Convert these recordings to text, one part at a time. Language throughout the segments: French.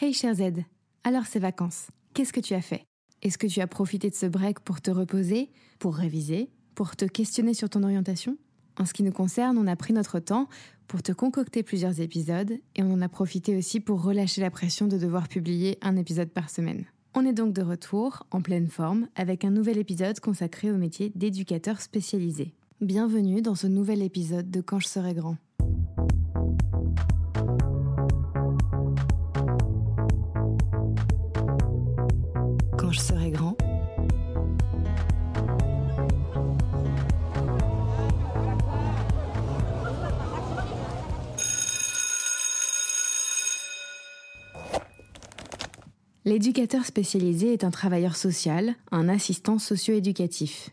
Hey cher Z, alors ces vacances, qu'est-ce que tu as fait? Est-ce que tu as profité de ce break pour te reposer, pour réviser, pour te questionner sur ton orientation? En ce qui nous concerne, on a pris notre temps pour te concocter plusieurs épisodes et on en a profité aussi pour relâcher la pression de devoir publier un épisode par semaine. On est donc de retour, en pleine forme, avec un nouvel épisode consacré au métier d'éducateur spécialisé. Bienvenue dans ce nouvel épisode de Quand je serai grand. L'éducateur spécialisé est un travailleur social, un assistant socio-éducatif.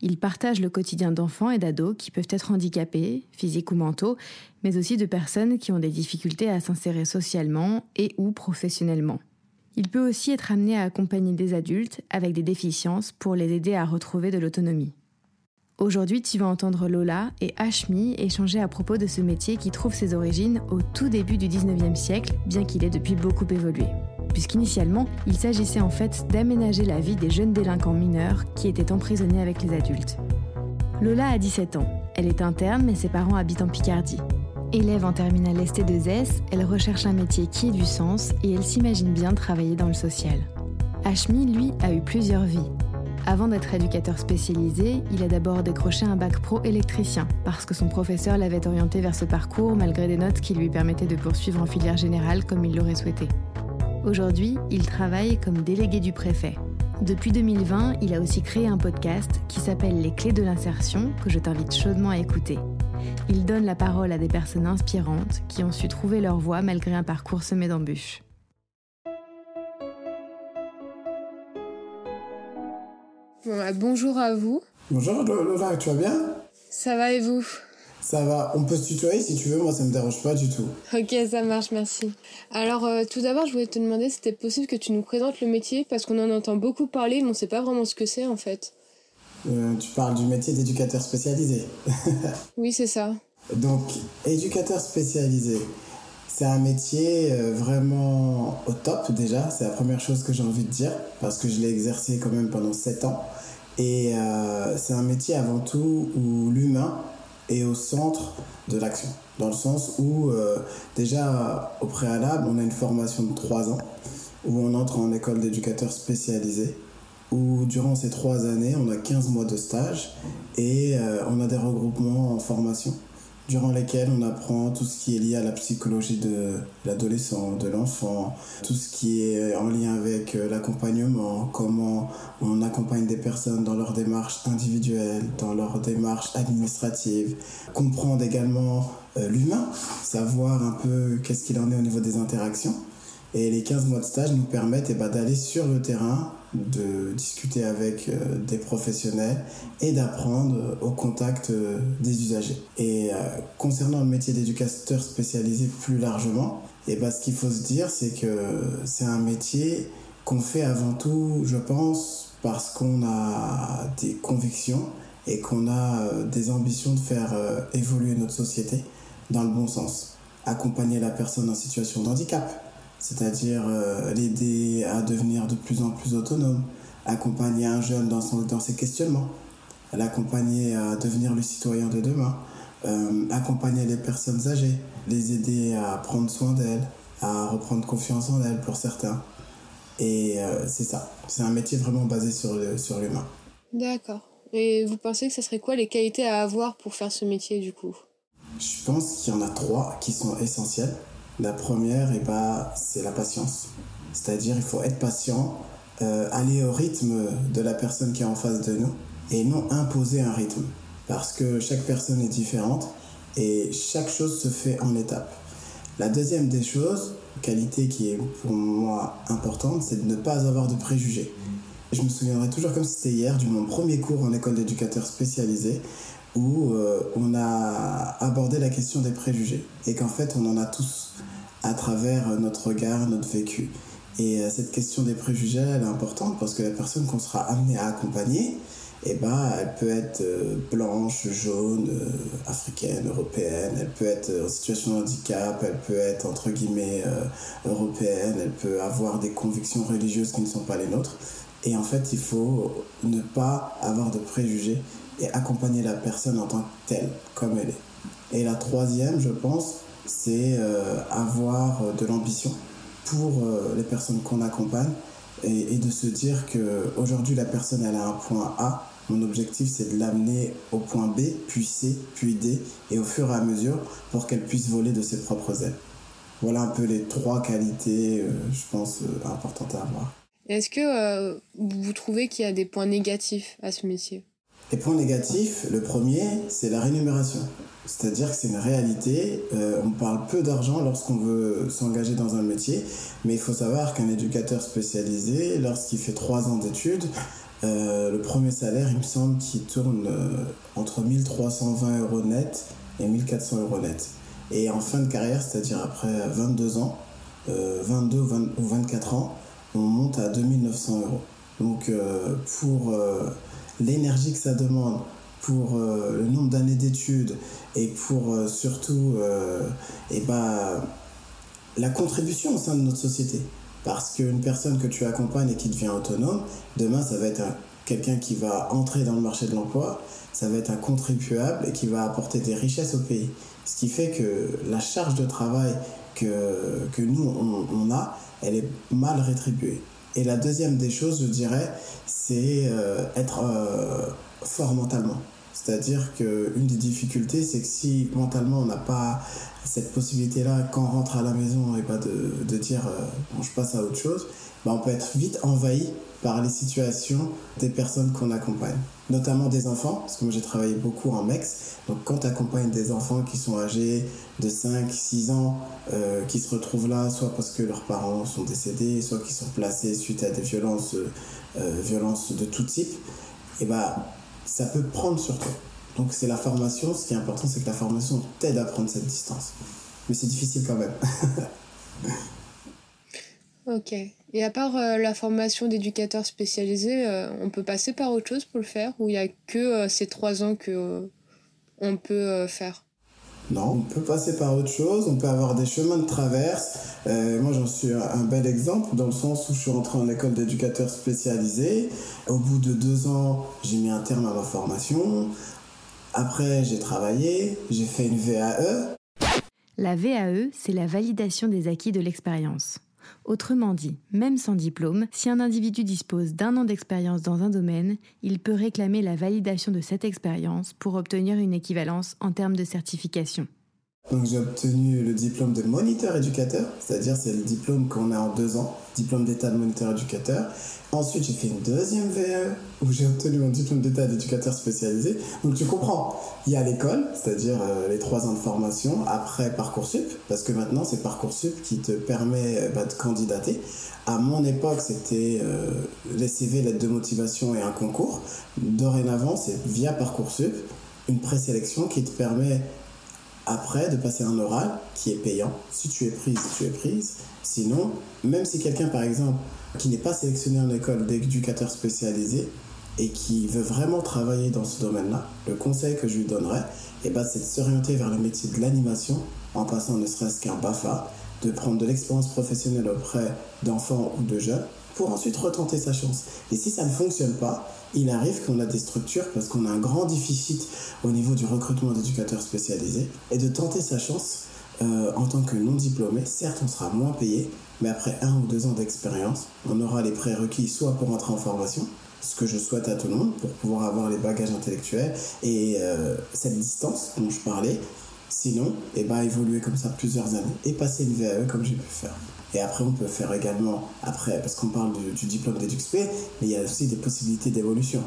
Il partage le quotidien d'enfants et d'ados qui peuvent être handicapés, physiques ou mentaux, mais aussi de personnes qui ont des difficultés à s'insérer socialement et ou professionnellement. Il peut aussi être amené à accompagner des adultes avec des déficiences pour les aider à retrouver de l'autonomie. Aujourd'hui, tu vas entendre Lola et Ashmi échanger à propos de ce métier qui trouve ses origines au tout début du 19e siècle, bien qu'il ait depuis beaucoup évolué puisqu'initialement, il s'agissait en fait d'aménager la vie des jeunes délinquants mineurs qui étaient emprisonnés avec les adultes. Lola a 17 ans. Elle est interne, mais ses parents habitent en Picardie. Élève en terminale ST2S, elle recherche un métier qui ait du sens et elle s'imagine bien travailler dans le social. Ashmi, lui, a eu plusieurs vies. Avant d'être éducateur spécialisé, il a d'abord décroché un bac pro électricien, parce que son professeur l'avait orienté vers ce parcours malgré des notes qui lui permettaient de poursuivre en filière générale comme il l'aurait souhaité. Aujourd'hui, il travaille comme délégué du préfet. Depuis 2020, il a aussi créé un podcast qui s'appelle Les clés de l'insertion, que je t'invite chaudement à écouter. Il donne la parole à des personnes inspirantes qui ont su trouver leur voie malgré un parcours semé d'embûches. Bah, bonjour à vous. Bonjour Lola, tu vas bien? Ça va et vous? Ça va, on peut se tutoyer si tu veux, moi ça me dérange pas du tout. Ok, ça marche, merci. Alors euh, tout d'abord, je voulais te demander si c'était possible que tu nous présentes le métier? Parce qu'on en entend beaucoup parler, mais on sait pas vraiment ce que c'est en fait. Euh, tu parles du métier d'éducateur spécialisé. oui, c'est ça. Donc, éducateur spécialisé, c'est un métier euh, vraiment au top déjà, c'est la première chose que j'ai envie de dire parce que je l'ai exercé quand même pendant 7 ans. Et c'est un métier avant tout où l'humain et au centre de l'action. Dans le sens où, euh, déjà, au préalable, on a une formation de 3 ans, où on entre en école d'éducateur spécialisé, où durant ces 3 années, on a 15 mois de stage et euh, on a des regroupements en formation durant lesquels on apprend tout ce qui est lié à la psychologie de l'adolescent, de l'enfant, tout ce qui est en lien avec euh, l'accompagnement, comment on accompagne des personnes dans leur démarche individuelle, dans leur démarche administrative, comprendre également euh, l'humain, savoir un peu qu'est-ce qu'il en est au niveau des interactions. Et les 15 mois de stage nous permettent eh ben, d'aller sur le terrain, de discuter avec euh, des professionnels et d'apprendre au contact euh, des usagers. Et euh, concernant le métier d'éducateur spécialisé plus largement, eh ben, ce qu'il faut se dire, c'est que c'est un métier qu'on fait avant tout, je pense, parce qu'on a des convictions et qu'on a des ambitions de faire évoluer notre société dans le bon sens. Accompagner la personne en situation de handicap, c'est-à-dire euh, l'aider à devenir de plus en plus autonome, accompagner un jeune dans, son, dans ses questionnements, l'accompagner à devenir le citoyen de demain, euh, accompagner les personnes âgées, les aider à prendre soin d'elles, à reprendre confiance en elles pour certains. Et euh, c'est ça, c'est un métier vraiment basé sur l'humain. Sur D'accord. Et vous pensez que ce serait quoi les qualités à avoir pour faire ce métier du coup? Je pense qu'il y en a trois qui sont essentielles. La première, eh ben, c'est la patience. C'est-à-dire, il faut être patient, euh, aller au rythme de la personne qui est en face de nous et non imposer un rythme. Parce que chaque personne est différente et chaque chose se fait en étapes. La deuxième des choses, qualité qui est pour moi importante, c'est de ne pas avoir de préjugés. Je me souviendrai toujours comme si c'était hier du mon premier cours en école d'éducateur spécialisé où euh, on a abordé la question des préjugés et qu'en fait on en a tous à travers notre regard, notre vécu. Et euh, cette question des préjugés, elle est importante parce que la personne qu'on sera amené à accompagner, et ben, elle peut être euh, blanche, jaune, euh, africaine, européenne, elle peut être en situation de handicap, elle peut être entre guillemets européenne, elle peut avoir des convictions religieuses qui ne sont pas les nôtres. Et en fait, il faut ne pas avoir de préjugés et accompagner la personne en tant que telle, comme elle est. Et la troisième, je pense, c'est avoir de l'ambition pour les personnes qu'on accompagne et, de se dire que aujourd'hui la personne elle a un point A, mon objectif c'est de l'amener au point B, puis C, puis D, et au fur et à mesure pour qu'elle puisse voler de ses propres ailes. Voilà un peu les trois qualités, euh, je pense, euh, importantes à avoir. Est-ce que euh, vous trouvez qu'il y a des points négatifs à ce métier? Les points négatifs, le premier, c'est la rémunération. C'est-à-dire que c'est une réalité. Euh, on parle peu d'argent lorsqu'on veut s'engager dans un métier, mais il faut savoir qu'un éducateur spécialisé, lorsqu'il fait trois ans d'études, euh, le premier salaire, il me semble qu'il tourne entre 1320 euros net et 1400 euros net. Et en fin de carrière, c'est-à-dire après 22 ans, 22 ou, ou 24 ans, on monte à 2900 euros. Donc pour l'énergie que ça demande, pour euh, le nombre d'années d'études et pour euh, surtout euh, bah, la contribution au sein de notre société. Parce qu'une personne que tu accompagnes et qui devient autonome, demain, ça va être quelqu'un qui va entrer dans le marché de l'emploi, ça va être un contribuable et qui va apporter des richesses au pays. Ce qui fait que la charge de travail que, que nous, on, a, elle est mal rétribuée. Et la deuxième des choses, je dirais, c'est être fort mentalement. C'est-à-dire qu'une des difficultés, c'est que si mentalement on n'a pas cette possibilité-là, quand on rentre à la maison et pas de, de dire euh, bon, je passe à autre chose, bah, on peut être vite envahi par les situations des personnes qu'on accompagne, notamment des enfants, parce que moi j'ai travaillé beaucoup en MEX. Donc quand tu accompagnes des enfants qui sont âgés de 5, 6 ans, euh, qui se retrouvent là, soit parce que leurs parents sont décédés, soit qui sont placés suite à des violences, euh, violences de tout type, et bah ça peut prendre sur toi. Donc c'est la formation, ce qui est important, c'est que la formation t'aide à prendre cette distance. Mais c'est difficile quand même. ok. Et à part euh, la formation d'éducateur spécialisé, euh, on peut passer par autre chose pour le faire Ou il n'y a que euh, ces trois ans que on peut faire? Non, on peut passer par autre chose, on peut avoir des chemins de traverse. Euh, moi, j'en suis un bel exemple dans le sens où je suis rentré en école d'éducateur spécialisé. Au bout de deux ans, j'ai mis un terme à ma formation. Après, j'ai travaillé, j'ai fait une VAE. La VAE, c'est la validation des acquis de l'expérience. Autrement dit, même sans diplôme, si un individu dispose d'un an d'expérience dans un domaine, il peut réclamer la validation de cette expérience pour obtenir une équivalence en termes de certification. Donc j'ai obtenu le diplôme de moniteur éducateur, c'est-à-dire c'est le diplôme qu'on a en deux ans, diplôme d'état de moniteur éducateur. Ensuite j'ai fait une deuxième VE où j'ai obtenu mon diplôme d'état d'éducateur spécialisé. Donc tu comprends, il y a l'école, c'est-à-dire euh, les trois ans de formation, après Parcoursup, parce que maintenant c'est Parcoursup qui te permet euh, bah, de candidater. À mon époque c'était euh, les CV, lettres de motivation et un concours. Dorénavant c'est via Parcoursup une présélection qui te permet après de passer un oral qui est payant. Si tu es prise, tu es prise. Sinon, même si quelqu'un, par exemple, qui n'est pas sélectionné en école d'éducateur spécialisé et qui veut vraiment travailler dans ce domaine-là, le conseil que je lui donnerais, eh ben, c'est de s'orienter vers le métier de l'animation en passant ne serait-ce qu'un BAFA, de prendre de l'expérience professionnelle auprès d'enfants ou de jeunes pour ensuite retenter sa chance. Et si ça ne fonctionne pas, il arrive qu'on a des structures parce qu'on a un grand déficit au niveau du recrutement d'éducateurs spécialisés et de tenter sa chance euh, en tant que non diplômé. Certes, on sera moins payé, mais après un ou deux ans d'expérience, on aura les prérequis soit pour entrer en formation, ce que je souhaite à tout le monde pour pouvoir avoir les bagages intellectuels et euh, cette distance dont je parlais. Sinon, et eh ben, évoluer comme ça plusieurs années et passer une VAE comme j'ai pu faire. Et après, on peut faire également, après, parce qu'on parle du, diplôme d'EduxP, mais il y a aussi des possibilités d'évolution.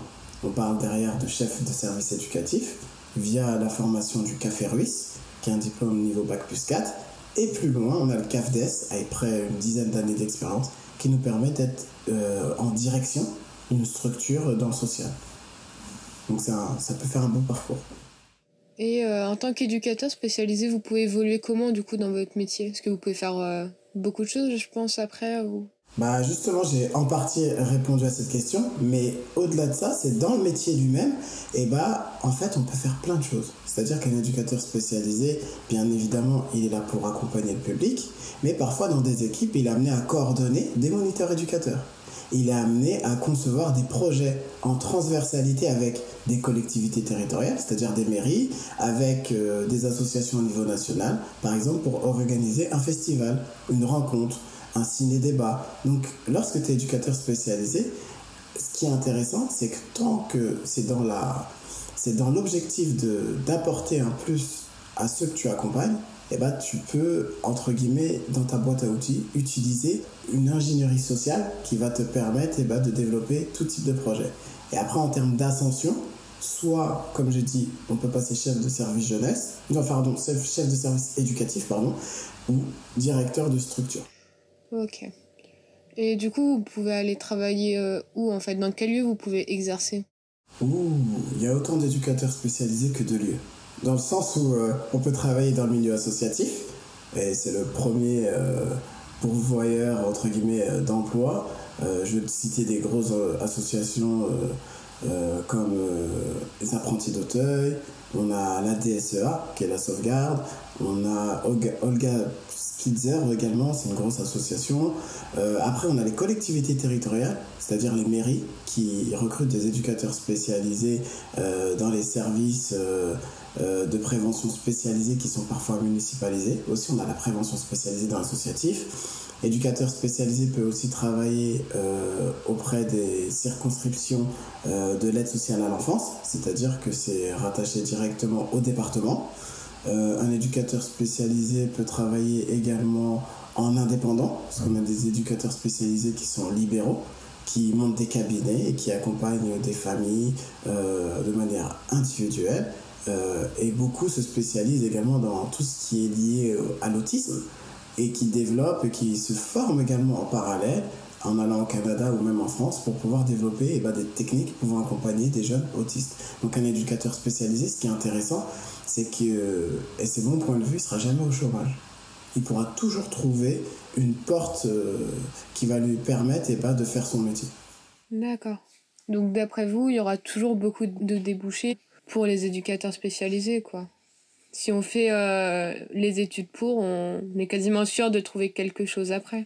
On parle derrière de chef de service éducatif via la formation du Café Ruisse, qui est un diplôme niveau Bac plus 4. Et plus loin, on a le CAFDES, avec près une dizaine d'années d'expérience, qui nous permet d'être euh, en direction d'une structure dans le social. Donc ça, ça peut faire un bon parcours. Et euh, en tant qu'éducateur spécialisé, vous pouvez évoluer comment du coup dans votre métier? Est-ce que vous pouvez faire euh, beaucoup de choses, je pense, après ou... bah justement, j'ai en partie répondu à cette question, mais au-delà de ça, c'est dans le métier lui-même, et bah en fait, on peut faire plein de choses. C'est-à-dire qu'un éducateur spécialisé, bien évidemment, il est là pour accompagner le public, mais parfois dans des équipes, il est amené à coordonner des moniteurs éducateurs. Il est amené à concevoir des projets en transversalité avec des collectivités territoriales, c'est-à-dire des mairies, avec euh, des associations au niveau national, par exemple pour organiser un festival, une rencontre, un ciné-débat. Donc, lorsque tu es éducateur spécialisé, ce qui est intéressant, c'est que tant que c'est dans la c'est dans l'objectif d'apporter un plus à ceux que tu accompagnes, eh ben, tu peux, entre guillemets, dans ta boîte à outils, utiliser une ingénierie sociale qui va te permettre eh ben, de développer tout type de projet. Et après, en termes d'ascension, soit, comme je dis, on peut passer chef de service jeunesse, non, pardon, chef de service éducatif, pardon, ou directeur de structure. Ok. Et du coup, vous pouvez aller travailler euh, où en fait? Dans quel lieu vous pouvez exercer? Ouh, il y a autant d'éducateurs spécialisés que de lieux. Dans le sens où euh, on peut travailler dans le milieu associatif, et c'est le premier euh, pourvoyeur entre guillemets d'emploi. je vais citer des grosses associations comme les apprentis d'Auteuil, on a la DSEA qui est la sauvegarde, on a Olga Spitzer également, c'est une grosse association. Euh, après, on a les collectivités territoriales, c'est-à-dire les mairies qui recrutent des éducateurs spécialisés euh, dans les services euh, de prévention spécialisés qui sont parfois municipalisés. Aussi, on a la prévention spécialisée dans l'associatif. Éducateur spécialisé peut aussi travailler auprès des circonscriptions de l'aide sociale à l'enfance, c'est-à-dire que c'est rattaché directement au département. Euh, un éducateur spécialisé peut travailler également en indépendant, parce qu'on a des éducateurs spécialisés qui sont libéraux, qui montent des cabinets et qui accompagnent des familles euh, de manière individuelle. Euh, et beaucoup se spécialisent également dans tout ce qui est lié à l'autisme et qui développent et qui se forment également en parallèle en allant au Canada ou même en France pour pouvoir développer eh ben, des techniques pouvant accompagner des jeunes autistes. Donc un éducateur spécialisé, ce qui est intéressant, c'est que, et c'est mon point de vue, il sera jamais au chômage. Il pourra toujours trouver une porte euh, qui va lui permettre et pas de faire son métier. D'accord. Donc d'après vous, il y aura toujours beaucoup de débouchés pour les éducateurs spécialisés, quoi. Si on fait euh, les études pour, on est quasiment sûr de trouver quelque chose après.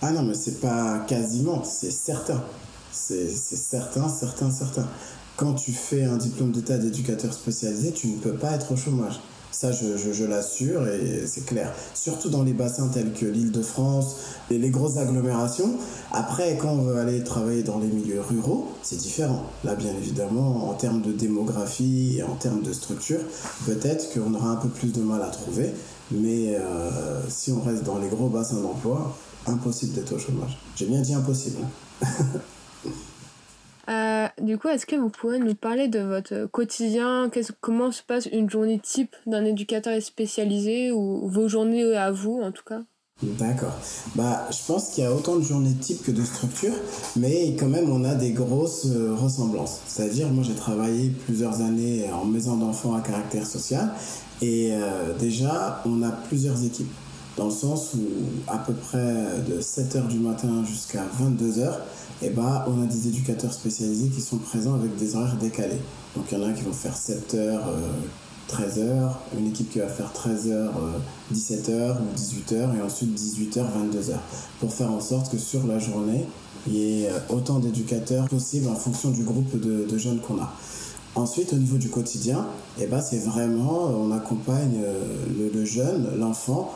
Ah non, mais c'est pas quasiment, c'est certain. C'est certain, certain, certain quand tu fais un diplôme d'état d'éducateur spécialisé, tu ne peux pas être au chômage. Ça, je, l'assure et c'est clair. Surtout dans les bassins tels que l'île de France et les grosses agglomérations. Après, quand on veut aller travailler dans les milieux ruraux, c'est différent. Là, bien évidemment, en termes de démographie et en termes de structure, peut-être qu'on aura un peu plus de mal à trouver. Mais euh, si on reste dans les gros bassins d'emploi, impossible d'être au chômage. J'ai bien dit impossible. Euh, du coup, est-ce que vous pouvez nous parler de votre quotidien? Comment se passe une journée type d'un éducateur spécialisé ou vos journées à vous en tout cas? D'accord. Bah, je pense qu'il y a autant de journées type que de structures, mais quand même on a des grosses euh, ressemblances. C'est-à-dire, moi j'ai travaillé plusieurs années en maison d'enfants à caractère social, et euh, déjà on a plusieurs équipes, dans le sens où à peu près de 7h du matin jusqu'à 22h, eh ben, on a des éducateurs spécialisés qui sont présents avec des horaires décalés. Donc il y en a qui vont faire 7h, 13h, euh, une équipe qui va faire 13h, 17h ou 18h et ensuite 18h, 22h. Pour faire en sorte que sur la journée, il y ait euh, autant d'éducateurs possible en fonction du groupe de, jeunes qu'on a. Ensuite, au niveau du quotidien, eh ben, c'est vraiment, on accompagne euh, le, jeune, l'enfant,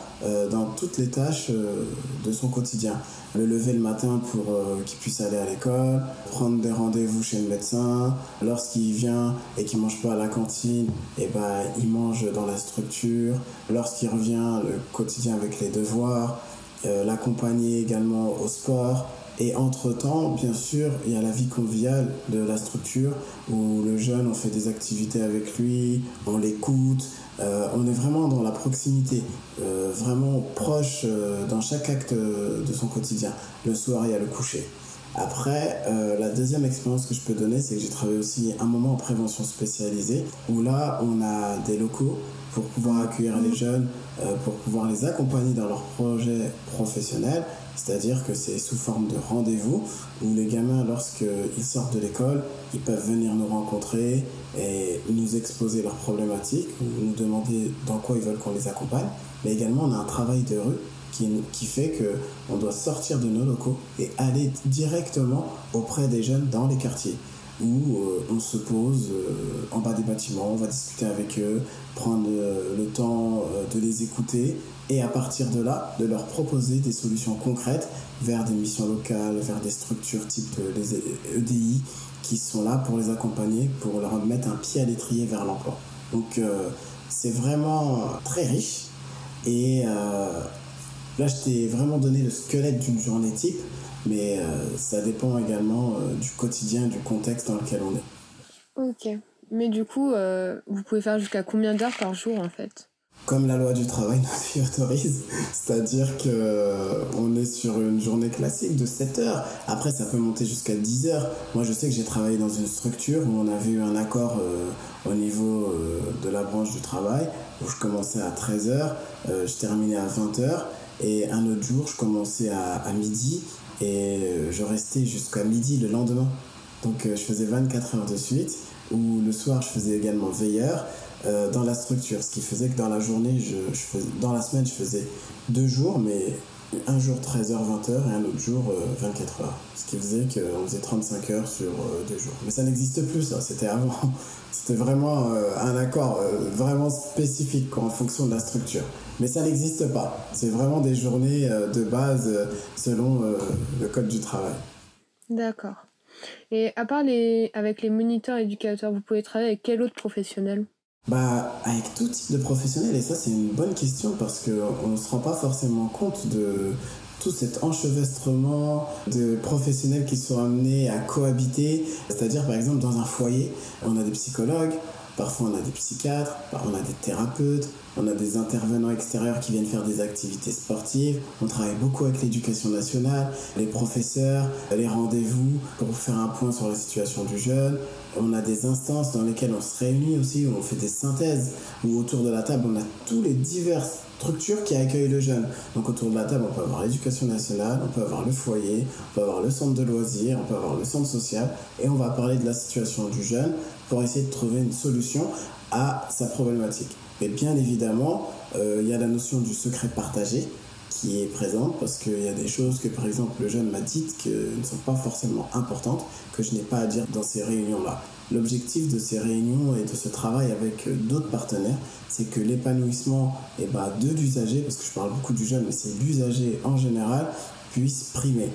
dans toutes les tâches de son quotidien le lever le matin pour euh, qu'il puisse aller à l'école, prendre des rendez-vous chez le médecin. Lorsqu'il vient et qu'il mange pas à la cantine, eh ben, il mange dans la structure. Lorsqu'il revient, le quotidien avec les devoirs, euh, l'accompagner également au sport. Et entre-temps, bien sûr, il y a la vie conviviale de la structure où le jeune, on fait des activités avec lui, on l'écoute, euh, on est vraiment dans la proximité, euh, vraiment proche euh, dans chaque acte de son quotidien. Le soir, il y a le coucher. Après, la deuxième expérience que je peux donner, c'est que j'ai travaillé aussi un moment en prévention spécialisée, où là, on a des locaux pour pouvoir accueillir les jeunes, pour pouvoir les accompagner dans leurs projets professionnels. C'est-à-dire que c'est sous forme de rendez-vous où les gamins, lorsqu'ils sortent de l'école, ils peuvent venir nous rencontrer et nous exposer leurs problématiques, ou nous demander dans quoi ils veulent qu'on les accompagne. Mais également, on a un travail de rue qui, qui fait qu'on doit sortir de nos locaux et aller directement auprès des jeunes dans les quartiers où euh, on se pose euh, en bas des bâtiments, on va discuter avec eux, prendre euh, le temps de les écouter et à partir de là, de leur proposer des solutions concrètes vers des missions locales, vers des structures type les EDI qui sont là pour les accompagner, pour leur mettre un pied à l'étrier vers l'emploi. Donc c'est vraiment très riche et là je t'ai vraiment donné le squelette d'une journée type mais euh, ça dépend également euh, du quotidien, du contexte dans lequel on est. Ok. Mais du coup, euh, vous pouvez faire jusqu'à combien d'heures par jour en fait? Comme la loi du travail nous y autorise, c'est-à-dire qu'on est sur une journée classique de 7 heures. Après, ça peut monter jusqu'à 10 heures. Moi, je sais que j'ai travaillé dans une structure où on avait eu un accord au niveau de la branche du travail, où je commençais à 13 heures, je terminais à 20 heures. Et un autre jour, je commençais à, midi et euh, je restais jusqu'à midi le lendemain. Donc euh, je faisais 24 heures de suite, ou le soir je faisais également veilleur euh, dans la structure, ce qui faisait que dans la journée, je, dans la semaine je faisais deux jours, mais un jour 13h, 20h et un autre jour 24 heures. Ce qui faisait qu'on faisait 35 heures sur deux jours. Mais ça n'existe plus, ça, c'était avant. C'était vraiment un accord vraiment spécifique en fonction de la structure. Mais ça n'existe pas. C'est vraiment des journées euh, de base euh, selon euh, le code du travail. D'accord. Et à part les, avec les moniteurs éducateurs, vous pouvez travailler avec quel autre professionnel? Bah, avec tout type de professionnel, et ça c'est une bonne question parce qu'on ne se rend pas forcément compte de tout cet enchevêtrement de professionnels qui sont amenés à cohabiter. C'est-à-dire, par exemple, dans un foyer, on a des psychologues, Parfois, on a des psychiatres, on a des thérapeutes, on a des intervenants extérieurs qui viennent faire des activités sportives. On travaille beaucoup avec l'éducation nationale, les professeurs, les rendez-vous pour faire un point sur la situation du jeune. On a des instances dans lesquelles on se réunit aussi, où on fait des synthèses, où autour de la table, on a tous les diverses structures qui accueillent le jeune. Donc autour de la table, on peut avoir l'éducation nationale, on peut avoir le foyer, on peut avoir le centre de loisirs, on peut avoir le centre social, et on va parler de la situation du jeune pour essayer de trouver une solution à sa problématique. Mais bien évidemment, euh, il y a la notion du secret partagé qui est présente parce qu'il y a des choses que par exemple le jeune m'a dites qui ne sont pas forcément importantes, que je n'ai pas à dire dans ces réunions-là. L'objectif de ces réunions et de ce travail avec d'autres partenaires, c'est que l'épanouissement eh ben, de l'usager, parce que je parle beaucoup du jeune, mais c'est l'usager en général, puisse primer.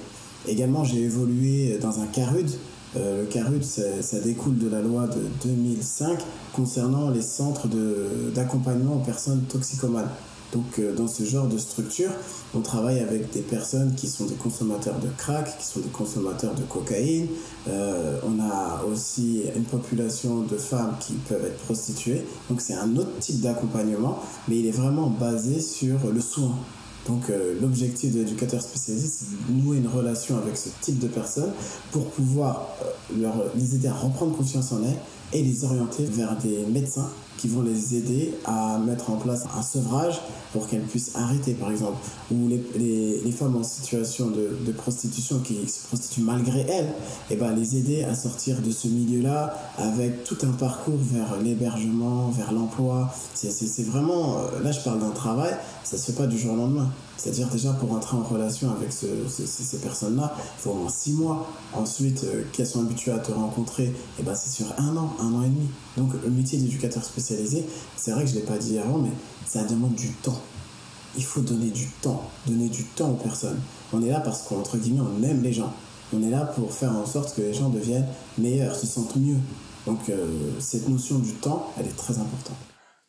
Également, j'ai évolué dans un CARUD, le CARUD, ça, découle de la loi de 2005 concernant les centres d'accompagnement aux personnes toxicomanes. Donc euh, dans ce genre de structure, on travaille avec des personnes qui sont des consommateurs de crack, qui sont des consommateurs de cocaïne. Euh, on a aussi une population de femmes qui peuvent être prostituées. Donc c'est un autre type d'accompagnement, mais il est vraiment basé sur le soin. Donc euh, l'objectif de l'éducateur spécialisé, c'est de nouer une relation avec ce type de personnes pour pouvoir euh, leur, les aider à reprendre confiance en elles et les orienter vers des médecins qui vont les aider à mettre en place un sevrage pour qu'elles puissent arrêter par exemple. Ou les, les, femmes en situation de, prostitution qui se prostituent malgré elles et eh ben les aider à sortir de ce milieu là avec tout un parcours vers l'hébergement vers l'emploi. C'est vraiment euh, là je parle d'un travail ça se fait pas du jour au lendemain c'est-à-dire déjà pour entrer en relation avec ce, ces personnes-là, il faut au moins mois. Ensuite, euh, qu'elles sont habituées à te rencontrer, eh ben c'est sur un an, un an et demi. Donc le métier d'éducateur spécialisé, c'est vrai que je ne l'ai pas dit avant, mais ça demande du temps. Il faut donner du temps, donner du temps aux personnes. On est là parce qu'entre guillemets, on aime les gens. On est là pour faire en sorte que les gens deviennent meilleurs, se sentent mieux. Donc euh, cette notion du temps, elle est très importante.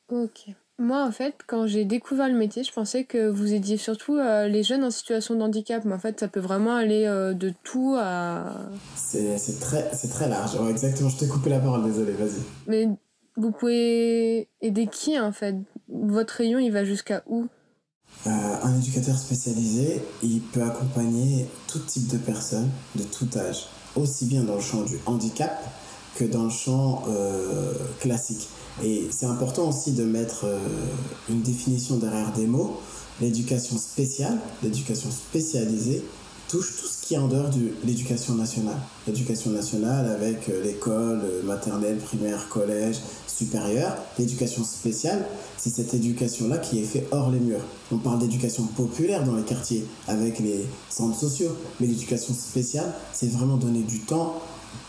Ok. Moi, en fait, quand j'ai découvert le métier, je pensais que vous aidiez surtout euh, les jeunes en situation de handicap. Mais en fait, ça peut vraiment aller euh, de tout à. C'est très, très large. exactement, je t'ai coupé la parole, désolé, vas-y. Mais vous pouvez aider qui, en fait? Votre rayon, il va jusqu'à où? Euh, Un éducateur spécialisé, il peut accompagner tout type de personnes, de tout âge. Aussi bien dans le champ du handicap que dans le champ classique. Et c'est important aussi de mettre euh, une définition derrière des mots. l'éducation spéciale, l'éducation spécialisée, touche tout ce qui est en dehors de l'éducation nationale. L'éducation nationale avec euh, l'école euh, maternelle, primaire, collège, supérieure. L'éducation spéciale, c'est cette éducation-là qui est faite hors les murs. On parle d'éducation populaire dans les quartiers avec les centres sociaux. Mais l'éducation spéciale, c'est vraiment donner du temps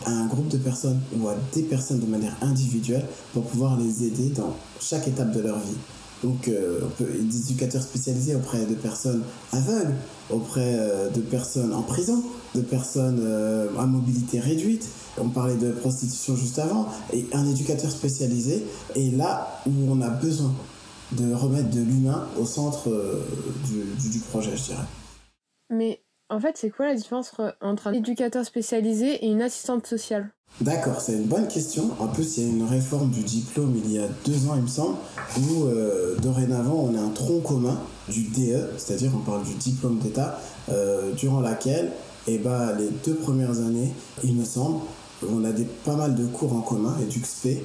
à un groupe de personnes ou à des personnes de manière individuelle pour pouvoir les aider dans chaque étape de leur vie. Donc, euh, on peut, des éducateurs spécialisés auprès de personnes aveugles, auprès euh, de personnes en prison, de personnes euh, à mobilité réduite. On parlait de prostitution juste avant. Et un éducateur spécialisé est là où on a besoin de remettre de l'humain au centre du, du projet, je dirais. Mais en fait, c'est quoi la différence entre un éducateur spécialisé et une assistante sociale? D'accord, c'est une bonne question. En plus, il y a une réforme du diplôme il y a deux ans, il me semble, où euh, dorénavant on a un tronc commun du DE, c'est-à-dire on parle du diplôme d'État, euh, durant laquelle, eh ben, les deux premières années, il me semble, on a des, pas mal de cours en commun, EduxP,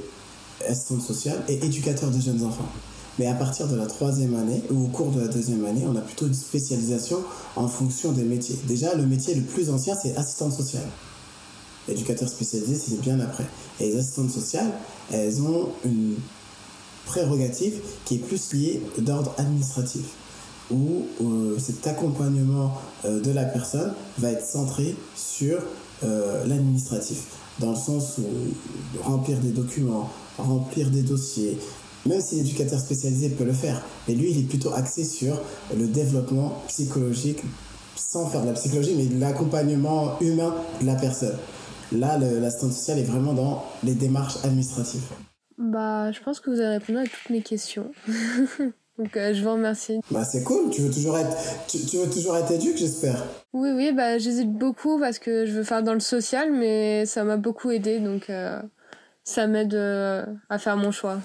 assistante sociale et éducateur de jeunes enfants. Mais à partir de la troisième année, ou au cours de la deuxième année, on a plutôt une spécialisation en fonction des métiers. Déjà, le métier le plus ancien, c'est assistante sociale. Éducateur spécialisé, c'est bien après. Et les assistantes sociales, elles ont une prérogative qui est plus liée d'ordre administratif, où euh, cet accompagnement euh, de la personne va être centré sur euh, l'administratif, dans le sens où remplir des documents, remplir des dossiers, même si l'éducateur spécialisé peut le faire. Mais lui, il est plutôt axé sur le développement psychologique, sans faire de la psychologie, mais l'accompagnement humain de la personne. Là, l'assistante sociale est vraiment dans les démarches administratives. Bah, je pense que vous avez répondu à toutes mes questions. Donc euh, je vous remercie. Bah c'est cool, tu veux toujours être tu, veux toujours être éduque, j'espère. Oui oui, bah j'hésite beaucoup parce que je veux faire dans le social mais ça m'a beaucoup aidé donc euh, ça m'aide euh, à faire mon choix.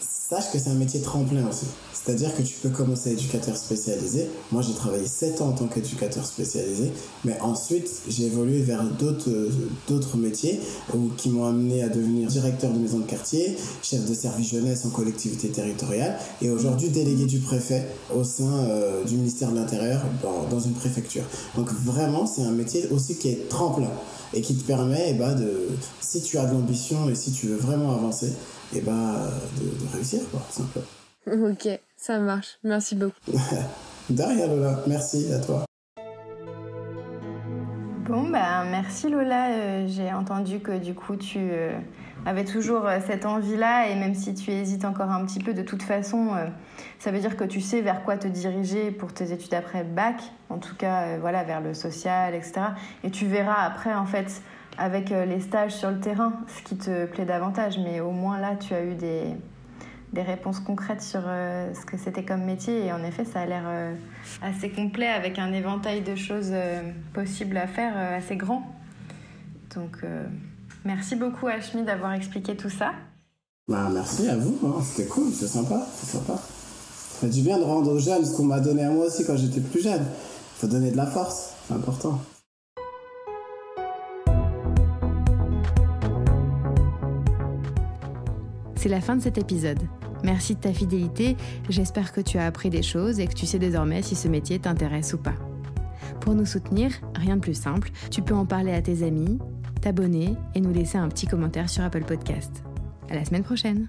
Sache que c'est un métier tremplin aussi. C'est-à-dire que tu peux commencer éducateur spécialisé. Moi, j'ai travaillé 7 ans en tant qu'éducateur spécialisé, mais ensuite, j'ai évolué vers d'autres, métiers qui m'ont amené à devenir directeur de maison de quartier, chef de service jeunesse en collectivité territoriale et aujourd'hui délégué du préfet au sein euh, du ministère de l'Intérieur dans, dans, une préfecture. Donc vraiment, c'est un métier aussi qui est tremplin et qui te permet, eh ben, de, si tu as de l'ambition et si tu veux vraiment avancer, eh ben, de, de réussir, quoi, simplement. Ok, ça marche. Merci beaucoup. De rien, Lola. Merci à toi. Bon, bah, merci Lola. Euh, j'ai entendu que du coup, tu euh, avais toujours euh, cette envie-là et même si tu hésites encore un petit peu, de toute façon, ça veut dire que tu sais vers quoi te diriger pour tes études après bac, en tout cas, voilà, vers le social, etc. Et tu verras après, en fait, avec les stages sur le terrain, ce qui te plaît davantage. Mais au moins là, tu as eu des, des réponses concrètes sur euh, ce que c'était comme métier. Et en effet, ça a l'air euh, assez complet avec un éventail de choses euh, possibles à faire assez grand. Donc, merci beaucoup, Ashmi, d'avoir expliqué tout ça. Bah, merci à vous, hein. c'était cool, c'est sympa, c'est sympa. Ça fait du bien de rendre aux jeunes ce qu'on m'a donné à moi aussi quand j'étais plus jeune. Faut donner de la force, c'est important. C'est la fin de cet épisode. Merci de ta fidélité, j'espère que tu as appris des choses et que tu sais désormais si ce métier t'intéresse ou pas. Pour nous soutenir, rien de plus simple, tu peux en parler à tes amis, t'abonner et nous laisser un petit commentaire sur Apple Podcast. À la semaine prochaine!